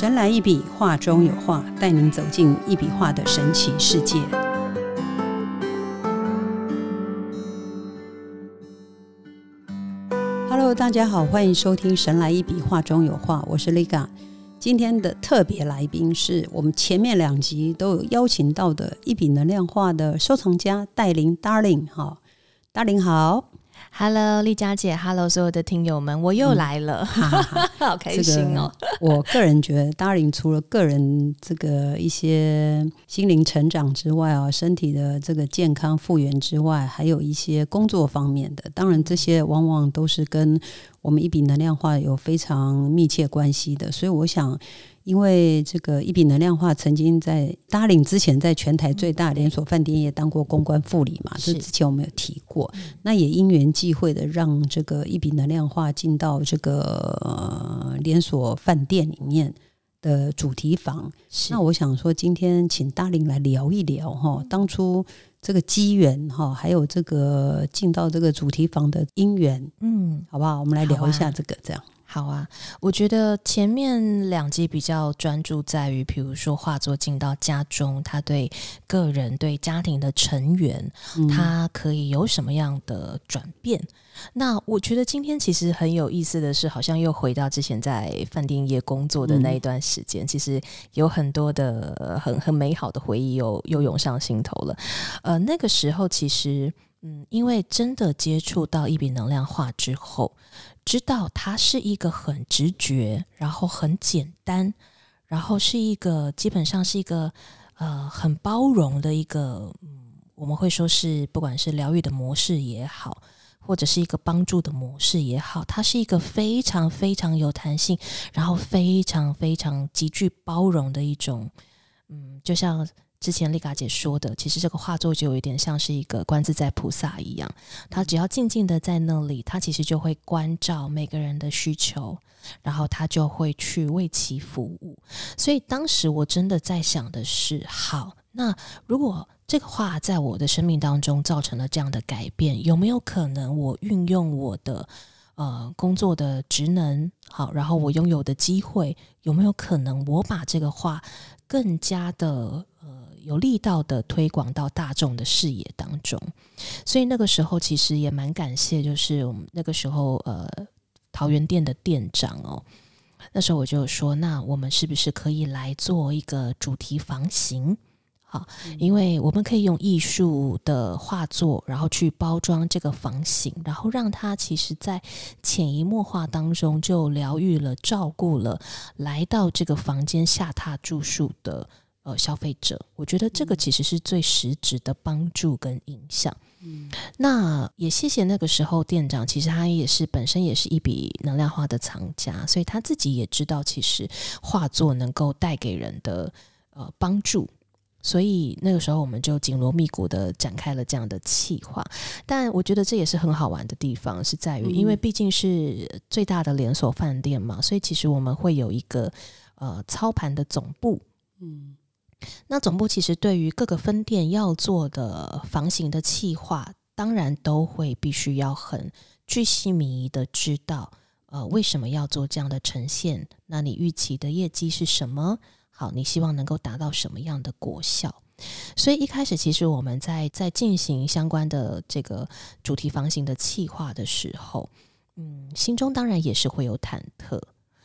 神来一笔，画中有画，带您走进一笔画的神奇世界。Hello，大家好，欢迎收听《神来一笔，画中有画》，我是 Liga。今天的特别来宾是我们前面两集都有邀请到的一笔能量画的收藏家戴琳 Darling 哈，Darling 好。Hello，丽佳姐，Hello，所有的听友们，我又来了，好开心哦！我个人觉得，Darling 除了个人这个一些心灵成长之外啊，身体的这个健康复原之外，还有一些工作方面的，当然这些往往都是跟我们一笔能量化有非常密切关系的，所以我想。因为这个一笔能量化曾经在 Darling 之前，在全台最大连锁饭店也当过公关副理嘛，这之前我们有提过。那也因缘际会的，让这个一笔能量化进到这个连锁饭店里面的主题房。那我想说，今天请 Darling 来聊一聊哈，当初这个机缘哈，还有这个进到这个主题房的因缘，嗯，好不好？我们来聊一下这个，这样。好啊，我觉得前面两集比较专注在于，比如说画作进到家中，他对个人、对家庭的成员，他可以有什么样的转变？那我觉得今天其实很有意思的是，好像又回到之前在饭店业工作的那一段时间，其实有很多的很很美好的回忆又又涌上心头了。呃，那个时候其实，嗯，因为真的接触到一笔能量画之后。知道它是一个很直觉，然后很简单，然后是一个基本上是一个呃很包容的一个，我们会说是不管是疗愈的模式也好，或者是一个帮助的模式也好，它是一个非常非常有弹性，然后非常非常极具包容的一种，嗯，就像。之前丽卡姐说的，其实这个画作就有一点像是一个观自在菩萨一样，他只要静静的在那里，他其实就会关照每个人的需求，然后他就会去为其服务。所以当时我真的在想的是，好，那如果这个画在我的生命当中造成了这样的改变，有没有可能我运用我的呃工作的职能，好，然后我拥有的机会，有没有可能我把这个画更加的有力道的推广到大众的视野当中，所以那个时候其实也蛮感谢，就是我们那个时候呃桃园店的店长哦，那时候我就说，那我们是不是可以来做一个主题房型？好，因为我们可以用艺术的画作，然后去包装这个房型，然后让它其实在潜移默化当中就疗愈了、照顾了来到这个房间下榻住宿的。呃，消费者，我觉得这个其实是最实质的帮助跟影响。嗯，那也谢谢那个时候店长，其实他也是本身也是一笔能量化的藏家，所以他自己也知道，其实画作能够带给人的呃帮助。所以那个时候我们就紧锣密鼓的展开了这样的企划。但我觉得这也是很好玩的地方，是在于因为毕竟是最大的连锁饭店嘛，所以其实我们会有一个呃操盘的总部。嗯。那总部其实对于各个分店要做的房型的企划，当然都会必须要很具细迷的知道，呃，为什么要做这样的呈现？那你预期的业绩是什么？好，你希望能够达到什么样的果效？所以一开始其实我们在在进行相关的这个主题房型的企划的时候，嗯，心中当然也是会有忐忑。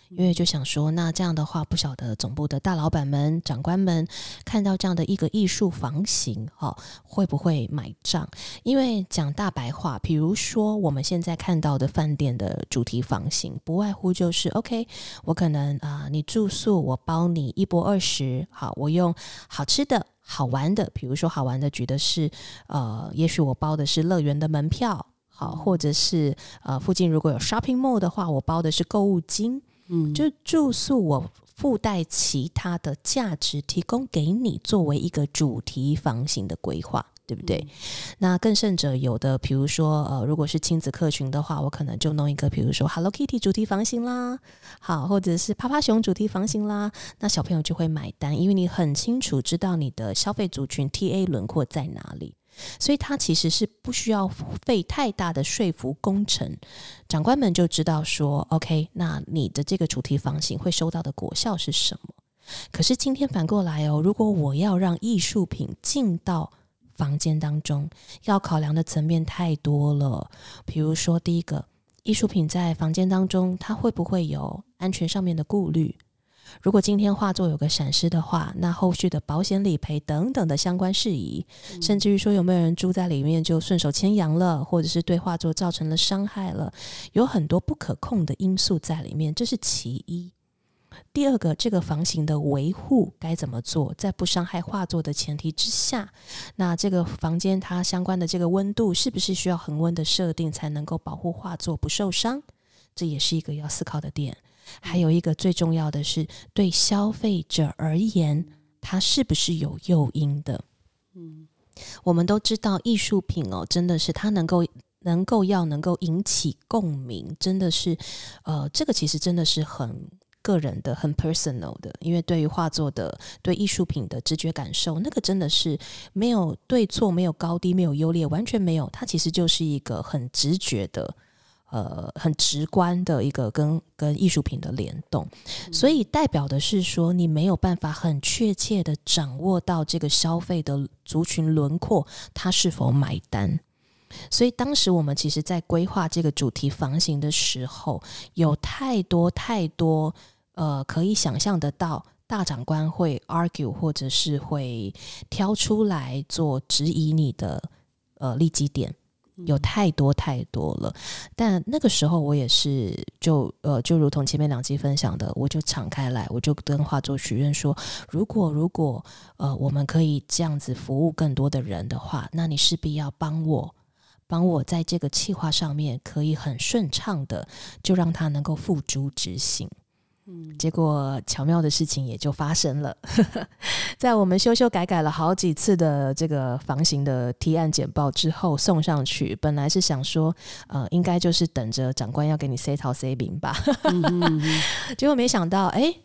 因为就想说，那这样的话，不晓得总部的大老板们、长官们看到这样的一个艺术房型，哈，会不会买账？因为讲大白话，比如说我们现在看到的饭店的主题房型，不外乎就是，OK，我可能啊，你住宿我包你一波二十，好，我用好吃的好玩的，比如说好玩的，举的是，呃，也许我包的是乐园的门票，好，或者是呃，附近如果有 shopping mall 的话，我包的是购物金。嗯，就住宿我附带其他的价值提供给你，作为一个主题房型的规划，对不对？那更甚者，有的比如说呃，如果是亲子客群的话，我可能就弄一个，比如说 Hello Kitty 主题房型啦，好，或者是趴趴熊主题房型啦，那小朋友就会买单，因为你很清楚知道你的消费族群 TA 轮廓在哪里。所以他其实是不需要费太大的说服工程，长官们就知道说，OK，那你的这个主题房型会收到的果效是什么？可是今天反过来哦，如果我要让艺术品进到房间当中，要考量的层面太多了。比如说，第一个，艺术品在房间当中，它会不会有安全上面的顾虑？如果今天画作有个闪失的话，那后续的保险理赔等等的相关事宜，甚至于说有没有人住在里面就顺手牵羊了，或者是对画作造成了伤害了，有很多不可控的因素在里面，这是其一。第二个，这个房型的维护该怎么做，在不伤害画作的前提之下，那这个房间它相关的这个温度是不是需要恒温的设定，才能够保护画作不受伤？这也是一个要思考的点。还有一个最重要的是，对消费者而言，它是不是有诱因的？嗯，我们都知道艺术品哦，真的是它能够能够要能够引起共鸣，真的是呃，这个其实真的是很个人的、很 personal 的，因为对于画作的、对艺术品的直觉感受，那个真的是没有对错、没有高低、没有优劣，完全没有，它其实就是一个很直觉的。呃，很直观的一个跟跟艺术品的联动，所以代表的是说，你没有办法很确切的掌握到这个消费的族群轮廓，他是否买单。所以当时我们其实在规划这个主题房型的时候，有太多太多呃，可以想象得到大长官会 argue 或者是会挑出来做质疑你的呃利基点。有太多太多了，但那个时候我也是就呃，就如同前面两集分享的，我就敞开来，我就跟画作许愿说，如果如果呃，我们可以这样子服务更多的人的话，那你势必要帮我，帮我在这个计划上面可以很顺畅的，就让他能够付诸执行。嗯，结果巧妙的事情也就发生了，在我们修修改改了好几次的这个房型的提案简报之后送上去，本来是想说，呃，应该就是等着长官要给你 say 套 say 名吧，结果没想到，哎。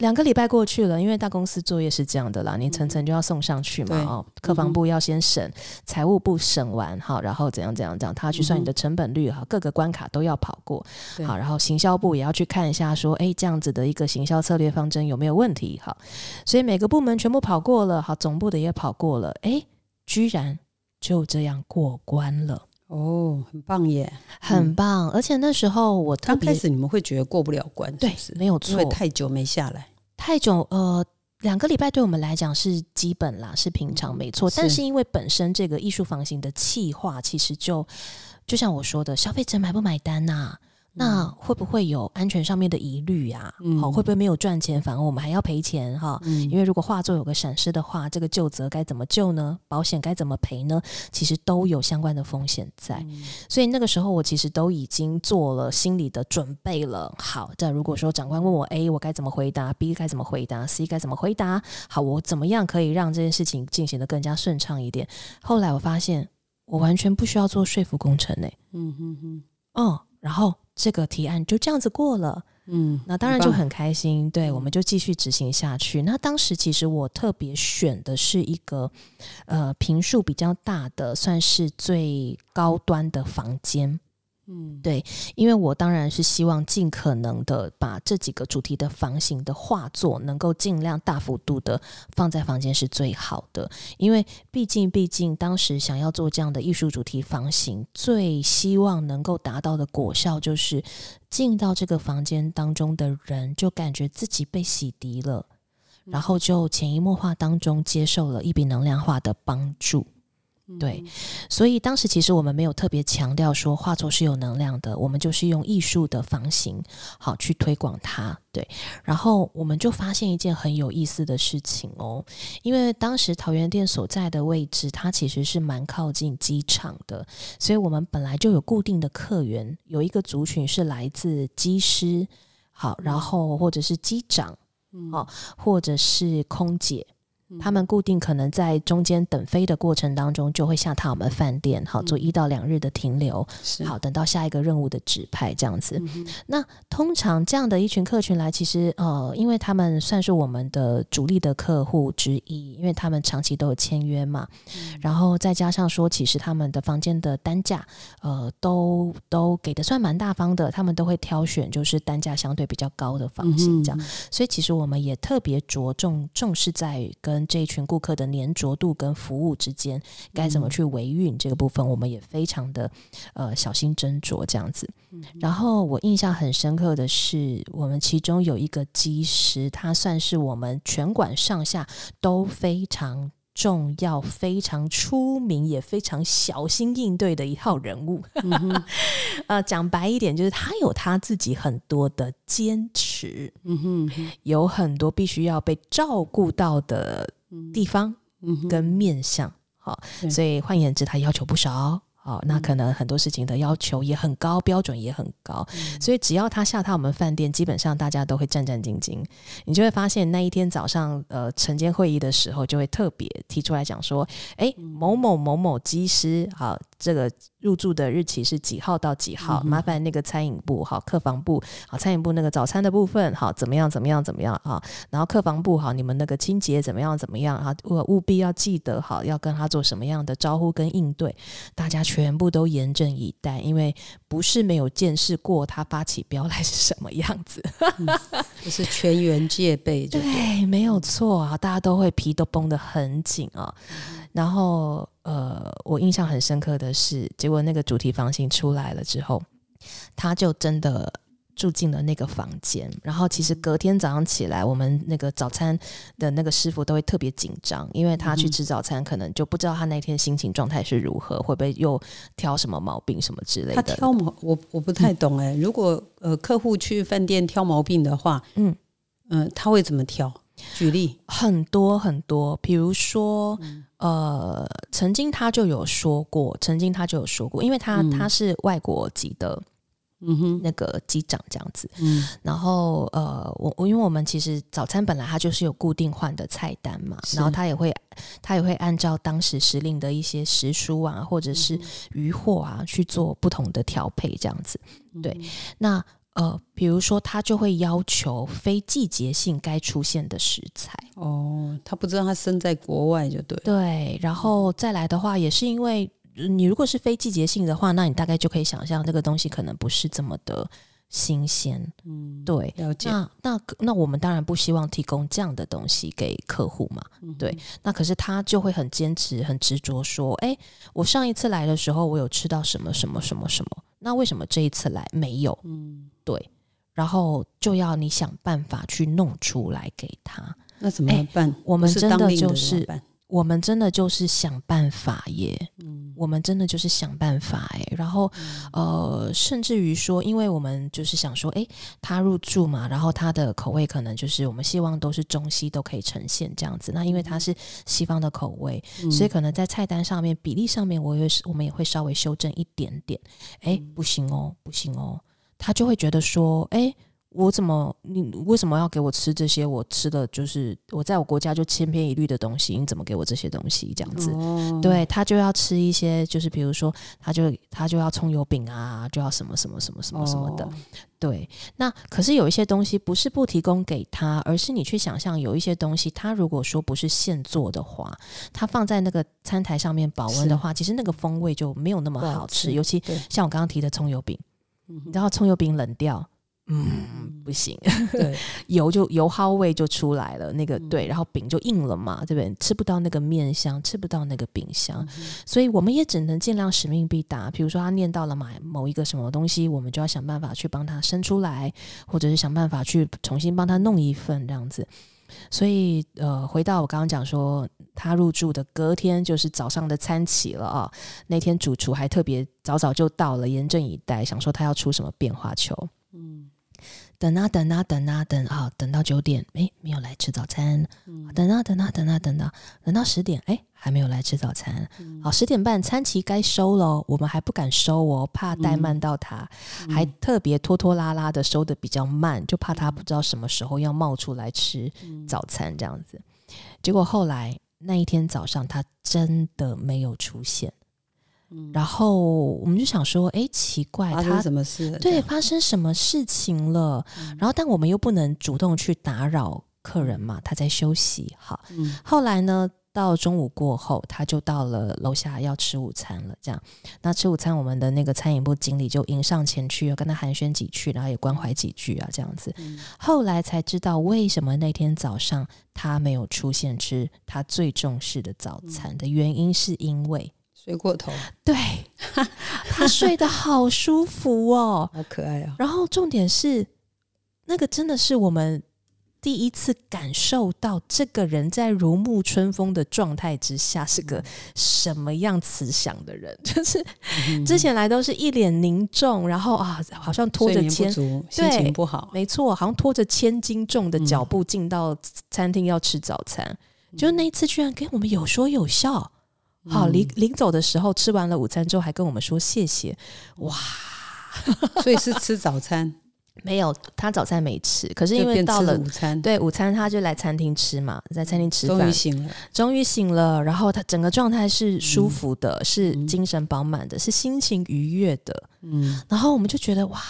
两个礼拜过去了，因为大公司作业是这样的啦，你层层就要送上去嘛。哦，客房部要先审，财务部审完，好，然后怎样怎样怎样，他去算你的成本率，哈，各个关卡都要跑过，好，然后行销部也要去看一下，说，哎，这样子的一个行销策略方针有没有问题？好，所以每个部门全部跑过了，好，总部的也跑过了，哎，居然就这样过关了。哦，很棒耶，很棒！而且那时候我刚开始你们会觉得过不了关，对，没有错，因为太久没下来，太久，呃，两个礼拜对我们来讲是基本啦，是平常，没错。但是因为本身这个艺术房型的气化，其实就就像我说的，消费者买不买单呐？那会不会有安全上面的疑虑呀？好，会不会没有赚钱，反而我们还要赔钱哈？因为如果画作有个闪失的话，这个旧责该怎么救呢？保险该怎么赔呢？其实都有相关的风险在，所以那个时候我其实都已经做了心理的准备了。好，但如果说长官问我 A，我该怎么回答？B 该怎么回答？C 该怎么回答？好，我怎么样可以让这件事情进行的更加顺畅一点？后来我发现我完全不需要做说服工程呢。嗯哼哼，哦，然后。这个提案就这样子过了，嗯，那当然就很开心。对，我们就继续执行下去。那当时其实我特别选的是一个，呃，平数比较大的，算是最高端的房间。嗯，对，因为我当然是希望尽可能的把这几个主题的房型的画作能够尽量大幅度的放在房间是最好的，因为毕竟毕竟当时想要做这样的艺术主题房型，最希望能够达到的果效就是进到这个房间当中的人就感觉自己被洗涤了，然后就潜移默化当中接受了一笔能量化的帮助。对，所以当时其实我们没有特别强调说画作是有能量的，我们就是用艺术的房型好去推广它。对，然后我们就发现一件很有意思的事情哦，因为当时桃园店所在的位置，它其实是蛮靠近机场的，所以我们本来就有固定的客源，有一个族群是来自机师，好，然后或者是机长，好，或者是空姐。他们固定可能在中间等飞的过程当中，就会下榻我们饭店，好做一到两日的停留，好等到下一个任务的指派这样子。那通常这样的一群客群来，其实呃，因为他们算是我们的主力的客户之一，因为他们长期都有签约嘛，然后再加上说，其实他们的房间的单价，呃，都都给的算蛮大方的，他们都会挑选就是单价相对比较高的房型这样，所以其实我们也特别着重重视在跟这一群顾客的粘着度跟服务之间该怎么去维运这个部分，我们也非常的呃小心斟酌这样子。然后我印象很深刻的是，我们其中有一个机师，他算是我们全馆上下都非常。重要、非常出名、也非常小心应对的一套人物。呃，讲白一点，就是他有他自己很多的坚持，嗯哼，有很多必须要被照顾到的地方跟面相。好，所以换言之，他要求不少。哦，那可能很多事情的要求也很高，标准也很高，所以只要他下榻我们饭店，基本上大家都会战战兢兢。你就会发现那一天早上，呃，晨间会议的时候，就会特别提出来讲说，哎，某某某某机师，好，这个。入住的日期是几号到几号？麻烦那个餐饮部好，客房部好，餐饮部那个早餐的部分好，怎么样？怎么样？怎么样啊？然后客房部好，你们那个清洁怎么样？怎么样啊？务务必要记得好，要跟他做什么样的招呼跟应对？大家全部都严阵以待，因为不是没有见识过他发起飙来是什么样子，就是全员戒备，对，没有错啊，大家都会皮都绷得很紧啊。然后，呃，我印象很深刻的是，结果那个主题房型出来了之后，他就真的住进了那个房间。然后，其实隔天早上起来，我们那个早餐的那个师傅都会特别紧张，因为他去吃早餐，可能就不知道他那天心情状态是如何，会不会又挑什么毛病什么之类的。他挑毛，我我不太懂哎。如果呃客户去饭店挑毛病的话，嗯嗯，他会怎么挑？举例很多很多，比如说，呃，曾经他就有说过，曾经他就有说过，因为他他是外国籍的，嗯哼，那个机长这样子，嗯，然后呃，我我因为我们其实早餐本来它就是有固定换的菜单嘛，然后他也会他也会按照当时时令的一些时蔬啊，或者是鱼货啊去做不同的调配这样子，对，那。呃，比如说，他就会要求非季节性该出现的食材。哦，他不知道他生在国外就对。对，然后再来的话，也是因为你如果是非季节性的话，那你大概就可以想象这个东西可能不是这么的新鲜。嗯，对，了解。那那那我们当然不希望提供这样的东西给客户嘛。对，那可是他就会很坚持、很执着说：“哎，我上一次来的时候，我有吃到什么什么什么什么。”那为什么这一次来没有？嗯，对，然后就要你想办法去弄出来给他。那怎么办？我们真的就是。我们真的就是想办法耶，嗯，我们真的就是想办法哎，然后呃，甚至于说，因为我们就是想说，哎，他入住嘛，然后他的口味可能就是我们希望都是中西都可以呈现这样子。那因为他是西方的口味，所以可能在菜单上面比例上面，我也是我们也会稍微修正一点点。哎，不行哦，不行哦，他就会觉得说，哎。我怎么？你为什么要给我吃这些？我吃的就是我在我国家就千篇一律的东西，你怎么给我这些东西？这样子，对他就要吃一些，就是比如说，他就他就要葱油饼啊，就要什么什么什么什么什么的。对，那可是有一些东西不是不提供给他，而是你去想象，有一些东西，他如果说不是现做的话，他放在那个餐台上面保温的话，其实那个风味就没有那么好吃。尤其像我刚刚提的葱油饼，你知道葱油饼冷掉。嗯，不行，对，油就油耗味就出来了，那个对，然后饼就硬了嘛，对不对？吃不到那个面香，吃不到那个饼香，所以我们也只能尽量使命必达。比如说他念到了买某一个什么东西，我们就要想办法去帮他生出来，或者是想办法去重新帮他弄一份这样子。所以呃，回到我刚刚讲说，他入住的隔天就是早上的餐起了啊，那天主厨还特别早早就到了，严阵以待，想说他要出什么变化球，嗯。等啊等啊等啊等啊，等到九点，哎，没有来吃早餐。等啊等啊等啊等到等到十点，哎，还没有来吃早餐。好，十点半餐期该收了，我们还不敢收哦，怕怠慢到他，还特别拖拖拉拉的收的比较慢，就怕他不知道什么时候要冒出来吃早餐这样子。结果后来那一天早上，他真的没有出现。然后我们就想说，哎，奇怪，发生什么事？对，发生什么事情了？然后，但我们又不能主动去打扰客人嘛，他在休息。好，后来呢，到中午过后，他就到了楼下要吃午餐了。这样，那吃午餐，我们的那个餐饮部经理就迎上前去，要跟他寒暄几句，然后也关怀几句啊，这样子。后来才知道为什么那天早上他没有出现吃他最重视的早餐的原因，是因为。睡过头，对 他睡得好舒服哦，好可爱啊！然后重点是，那个真的是我们第一次感受到这个人在如沐春风的状态之下是个什么样慈祥的人。就是之前来都是一脸凝重，然后啊，好像拖着千心情不好，没错，好像拖着千斤重的脚步进到餐厅要吃早餐，就那一次居然跟我们有说有笑。好，临临走的时候，吃完了午餐之后，还跟我们说谢谢。哇，所以是吃早餐？没有，他早餐没吃。可是因为到了午餐，对午餐他就来餐厅吃嘛，在餐厅吃饭。终于醒了，终于醒了。然后他整个状态是舒服的，是精神饱满的，是心情愉悦的。嗯，然后我们就觉得哇，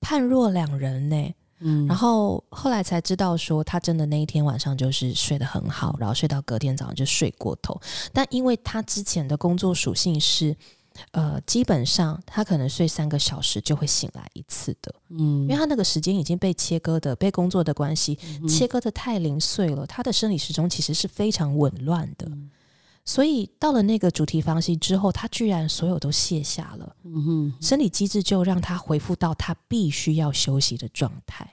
判若两人呢。嗯，然后后来才知道说，他真的那一天晚上就是睡得很好，然后睡到隔天早上就睡过头。但因为他之前的工作属性是，呃，基本上他可能睡三个小时就会醒来一次的。嗯，因为他那个时间已经被切割的，被工作的关系切割的太零碎了，他的生理时钟其实是非常紊乱的。所以到了那个主题房型之后，他居然所有都卸下了，嗯哼，生理机制就让他恢复到他必须要休息的状态，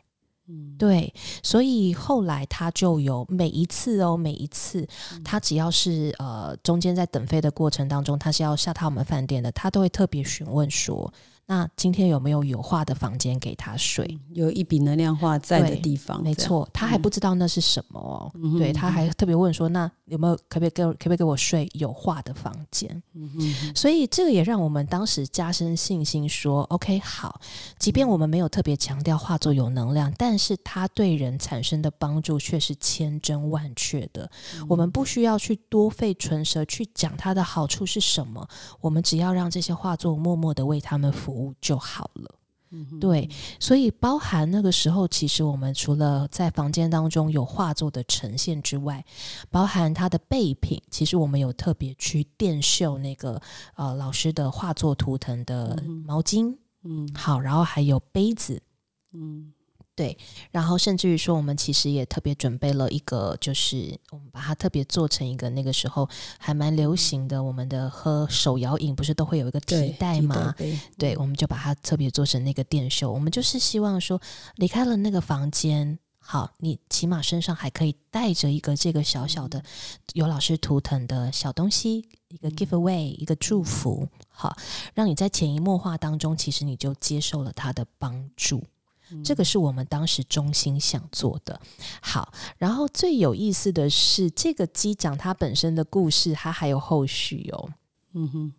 嗯，对，所以后来他就有每一次哦，每一次他只要是呃中间在等飞的过程当中，他是要下他们饭店的，他都会特别询问说。那今天有没有有画的房间给他睡？有一笔能量画在的地方，没错，他还不知道那是什么哦。对，他还特别问说：“那有没有可不可以给我可不可以给我睡有画的房间？”嗯所以这个也让我们当时加深信心，说：“OK，好，即便我们没有特别强调画作有能量，但是它对人产生的帮助却是千真万确的。我们不需要去多费唇舌去讲它的好处是什么，我们只要让这些画作默默的为他们服。”就好了，对，所以包含那个时候，其实我们除了在房间当中有画作的呈现之外，包含它的备品，其实我们有特别去电绣那个呃老师的画作图腾的毛巾，嗯，好，然后还有杯子，嗯。对，然后甚至于说，我们其实也特别准备了一个，就是我们把它特别做成一个那个时候还蛮流行的，我们的喝手摇饮不是都会有一个提袋吗？对，我们就把它特别做成那个电绣。我们就是希望说，离开了那个房间，好，你起码身上还可以带着一个这个小小的有老师图腾的小东西，一个 give away，一个祝福，好，让你在潜移默化当中，其实你就接受了他的帮助。这个是我们当时中心想做的。好，然后最有意思的是，这个机长他本身的故事，他还有后续哦。嗯哼，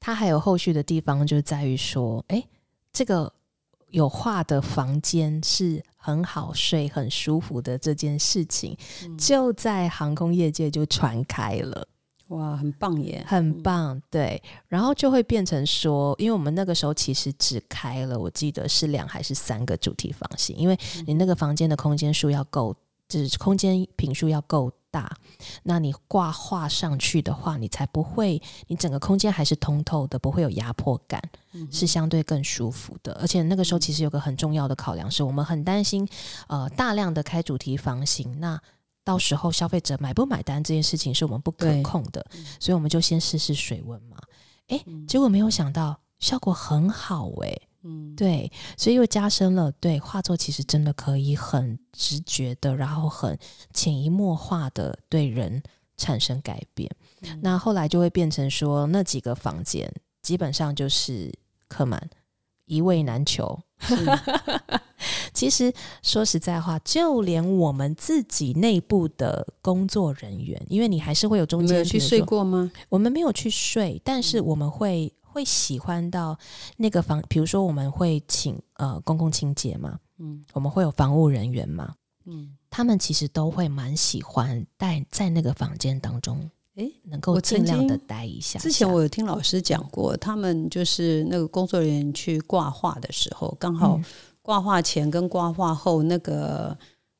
他还有后续的地方，就在于说，哎，这个有画的房间是很好睡、很舒服的这件事情，就在航空业界就传开了。哇，很棒耶，很棒，对，然后就会变成说，因为我们那个时候其实只开了，我记得是两还是三个主题房型，因为你那个房间的空间数要够，就是空间平数要够大，那你挂画上去的话，你才不会，你整个空间还是通透的，不会有压迫感，是相对更舒服的。而且那个时候其实有个很重要的考量，是我们很担心，呃，大量的开主题房型，那。到时候消费者买不买单这件事情是我们不可控的，所以我们就先试试水温嘛。哎，结果没有想到效果很好哎，嗯，对，所以又加深了对画作其实真的可以很直觉的，然后很潜移默化的对人产生改变。那后来就会变成说，那几个房间基本上就是客满，一位难求。其实说实在话，就连我们自己内部的工作人员，因为你还是会有中间去睡过吗？我们没有去睡，但是我们会会喜欢到那个房，比如说我们会请呃公共清洁嘛，嗯，我们会有防务人员嘛，嗯。他们其实都会蛮喜欢待在那个房间当中，诶，能够尽量的待一下下。之前我有听老师讲过，他们就是那个工作人员去挂画的时候，刚好嗯挂画前跟挂画后那个。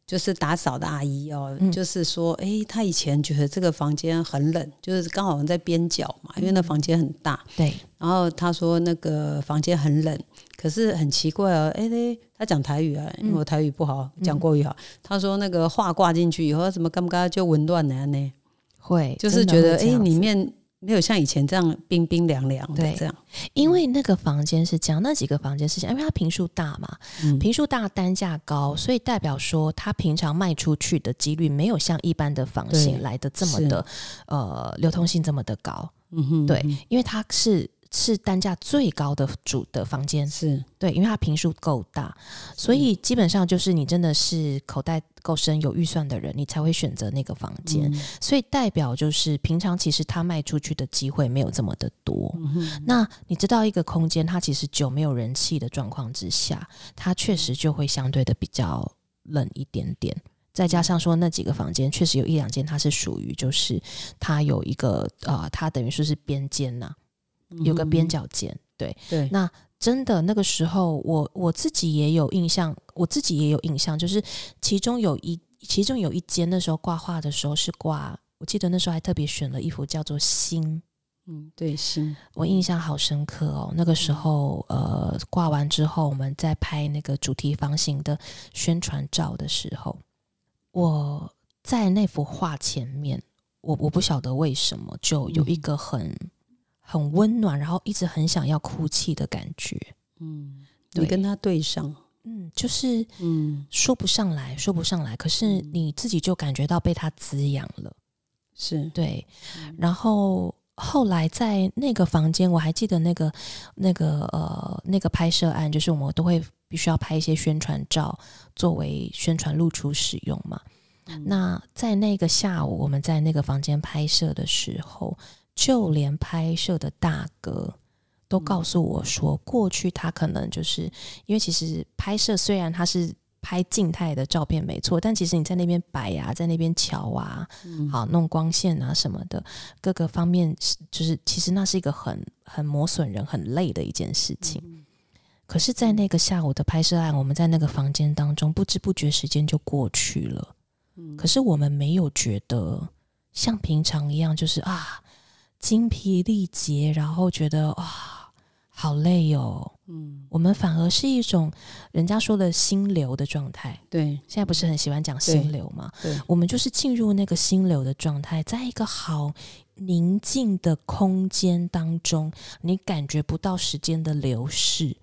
就是打扫的阿姨哦，嗯就是说，诶，她以前觉得这个房间很冷，就是刚好在边角嘛，因为那房间很大。对，然后她说那个房间很冷，可是很奇怪哦，诶，嘞，她讲台语啊，因为我台语不好，讲国语好。她说那个画挂进去以后，怎么干不干就紊乱了呢？会就是觉得诶，会这样子里面没有像以前这样冰冰凉凉的对这样。因为那个房间是这样，那几个房间是这样，因为它平数大嘛，嗯。平数大单价高，所以代表说它平常卖出去的几率没有像一般的房型来的这么的呃流通性这么的高，嗯哼，对嗯因为它是是单价最高的主的房间，是对，因为它平数够大，所以基本上就是你真的是口袋够深、有预算的人，你才会选择那个房间。嗯所以代表就是平常其实它卖出去的机会没有这么的多。嗯那你知道一个空间它其实久没有人气的状况之下，它确实就会相对的比较冷一点点。再加上说那几个房间，确实有一两间它是属于就是它有一个呃，它等于说是边间呐、有个边角间，对。对，那真的那个时候，我我自己也有印象，我自己也有印象，就是其中有一其中有一间那时候挂画的时候是挂，我记得那时候还特别选了一幅叫做心，嗯，对，心，我印象好深刻哦。那个时候呃挂完之后，我们在拍那个主题房型的宣传照的时候，我在那幅画前面，我我不晓得为什么就有一个很。很温暖，然后一直很想要哭泣的感觉。嗯，你跟他对上，嗯，就是嗯，说不上来，说不上来。可是你自己就感觉到被他滋养了，是，对。然后后来在那个房间，我还记得那个那个呃那个拍摄案，就是我们都会必须要拍一些宣传照作为宣传露出使用嘛。那在那个下午，我们在那个房间拍摄的时候，就连拍摄的大哥都告诉我说，过去他可能就是因为其实拍摄虽然他是拍静态的照片没错，但其实你在那边摆啊，在那边瞧啊，好弄光线啊什么的，各个方面就是其实那是一个很很磨损人、很累的一件事情。可是，在那个下午的拍摄案，我们在那个房间当中，不知不觉时间就过去了。可是我们没有觉得像平常一样，就是啊精疲力竭，然后觉得哇好累哦。嗯，我们反而是一种人家说的心流的状态。对，现在不是很喜欢讲心流吗？对，我们就是进入那个心流的状态，在一个好宁静的空间当中，你感觉不到时间的流逝，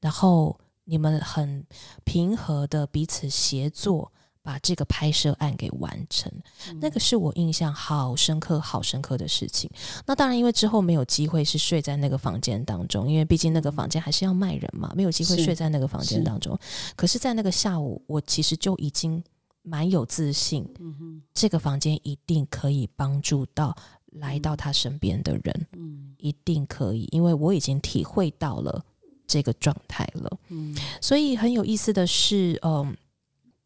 然后你们很平和的彼此协作。把这个拍摄案给完成，那个是我印象好深刻、好深刻的事情。那当然，因为之后没有机会是睡在那个房间当中，因为毕竟那个房间还是要卖人嘛，没有机会睡在那个房间当中。可是，在那个下午，我其实就已经蛮有自信，这个房间一定可以帮助到来到他身边的人，嗯一定可以，因为我已经体会到了这个状态了。嗯所以很有意思的是，嗯，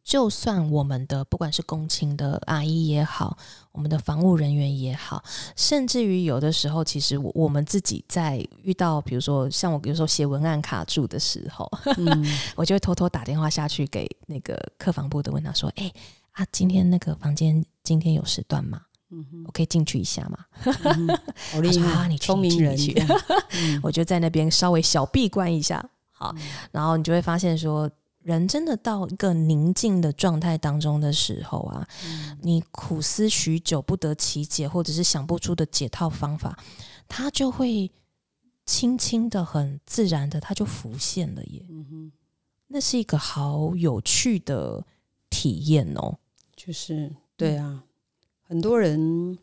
就算我们的不管是工勤的阿姨也好，我们的防务人员也好，甚至于有的时候，其实我我们自己在遇到，比如说像我有时候写文案卡住的时候，嗯。我就会偷偷打电话下去给那个客房部的，问他说：“哎、啊，今天那个房间今天有时段吗？我可以进去一下吗？”嗯哼。好厉他说啊害，你聪明人。我就在那边稍微小闭关一下，好，然后你就会发现说，人真的到一个宁静的状态当中的时候啊，你苦思许久不得其解，或者是想不出的解套方法，它就会轻轻的、很自然的，它就浮现了耶。嗯哼，那是一个好有趣的体验哦。就是对啊，很多人。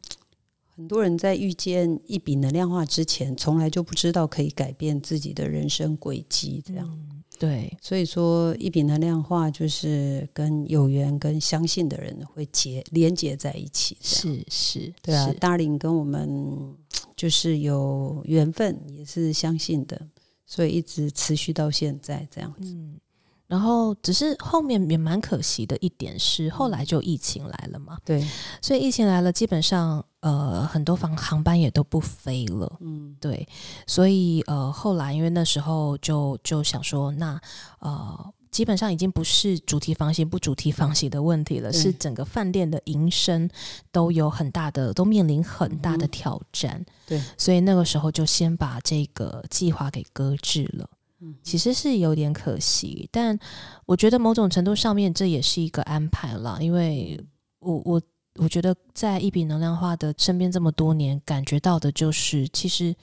很多人在遇见一笔能量化之前，从来就不知道可以改变自己的人生轨迹，这样。嗯，对，所以说，一笔能量化就是跟有缘、跟相信的人会结连接在一起。是是，对啊是，Darling 跟我们 就是有缘分，也是相信的，所以一直持续到现在这样子。嗯，然后只是后面也蛮可惜的一点是，后来就疫情来了嘛，对，所以疫情来了，基本上呃很多航航班也都不飞了，嗯，对，所以呃后来因为那时候就就想说，那呃基本上已经不是主题房型不主题房型的问题了，是整个饭店的营生都有很大的都面临很大的嗯。挑战，对，所以那个时候就先把这个计划给搁置了。嗯其实是有点可惜，但我觉得某种程度上面这也是一个安排啦，因为我我我觉得在一笔能量化的身边这么多年，感觉到的就是，其实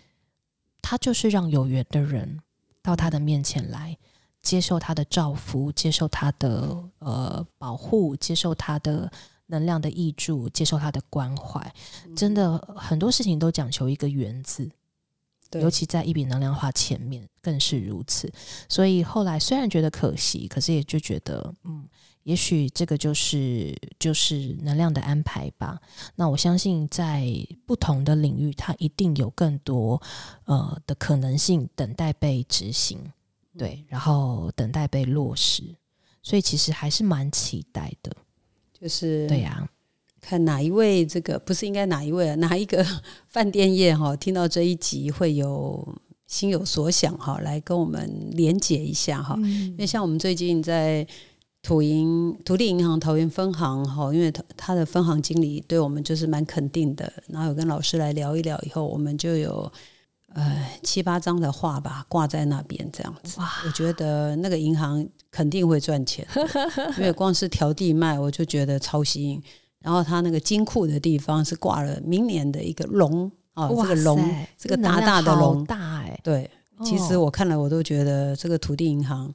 他就是让有缘的人到他的面前来，接受他的照拂，接受他的呃保护，接受他的能量的益助，接受他的关怀。真的很多事情都讲求一个缘字，对尤其在一笔能量化前面更是如此。所以后来虽然觉得可惜，可是也就觉得，嗯，也许这个就是就是能量的安排吧。那我相信在不同的领域，它一定有更多呃的可能性等待被执行，对，然后等待被落实。所以其实还是蛮期待的，就是对呀、看哪一位这个不是应该哪一位啊，哪一个 饭店业哈，听到这一集会有心有所想哈，来跟我们连结一下哈。嗯因为像我们最近在土银土地银行桃园分行哈，因为他他的分行经理对我们就是蛮肯定的，然后有跟老师来聊一聊以后，我们就有呃七八张的画吧挂在那边这样子。我觉得那个银行肯定会赚钱，因为光是调地卖，我就觉得超吸引。然后他那个金库的地方是挂了明年的一个龙啊，这个龙这个大大的龙。大哎、对，其实哦我看了我都觉得这个土地银行，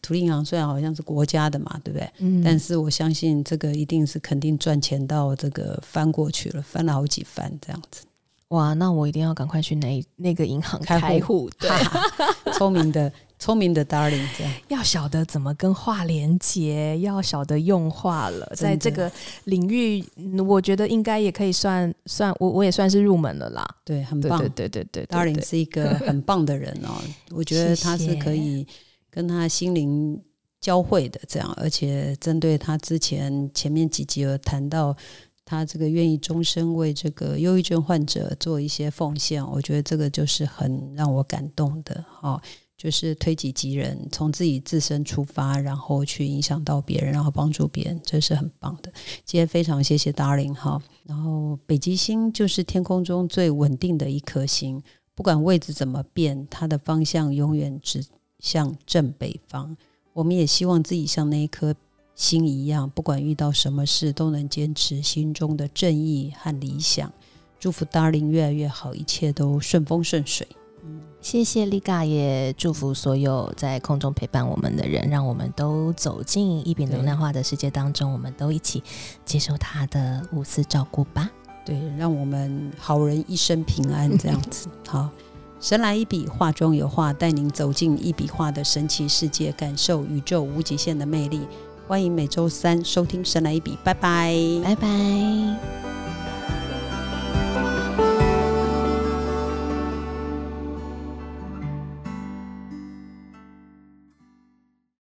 土地银行虽然好像是国家的嘛，对不对？嗯。但是我相信这个一定是肯定赚钱到这个翻过去了，翻了好几番这样子。哇，那我一定要赶快去那那个银行开户，对，聪明的聪明的 darling 这样。要晓得怎么跟画连接，要晓得用画了，在这个领域，嗯我觉得应该也可以算算我我也算是入门了啦。对，很棒。对对对对对对 darling 是一个很棒的人哦，我觉得他是可以跟他心灵交汇的，这样，而且针对他之前前面几集有谈到。他这个愿意终身为这个忧郁症患者做一些奉献，我觉得这个就是很让我感动的哦。就是推己及人，从自己自身出发，然后去影响到别人，然后帮助别人，这是很棒的。今天非常谢谢 Darling 哈。然后北极星就是天空中最稳定的一颗星，不管位置怎么变，它的方向永远指向正北方。我们也希望自己像那一颗星一样，不管遇到什么事，都能坚持心中的正义和理想。祝福 Darling 越来越好，一切都顺风顺水。谢谢丽嘎，也祝福所有在空中陪伴我们的人，让我们都走进一笔能量化的世界当中，我们都一起接受他的无私照顾吧。对，让我们好人一生平安，这样子。好，神来一笔，画中有画，带您走进一笔画的神奇世界，感受宇宙无极限的魅力。欢迎每周三收听《神来一笔》，拜拜。拜拜。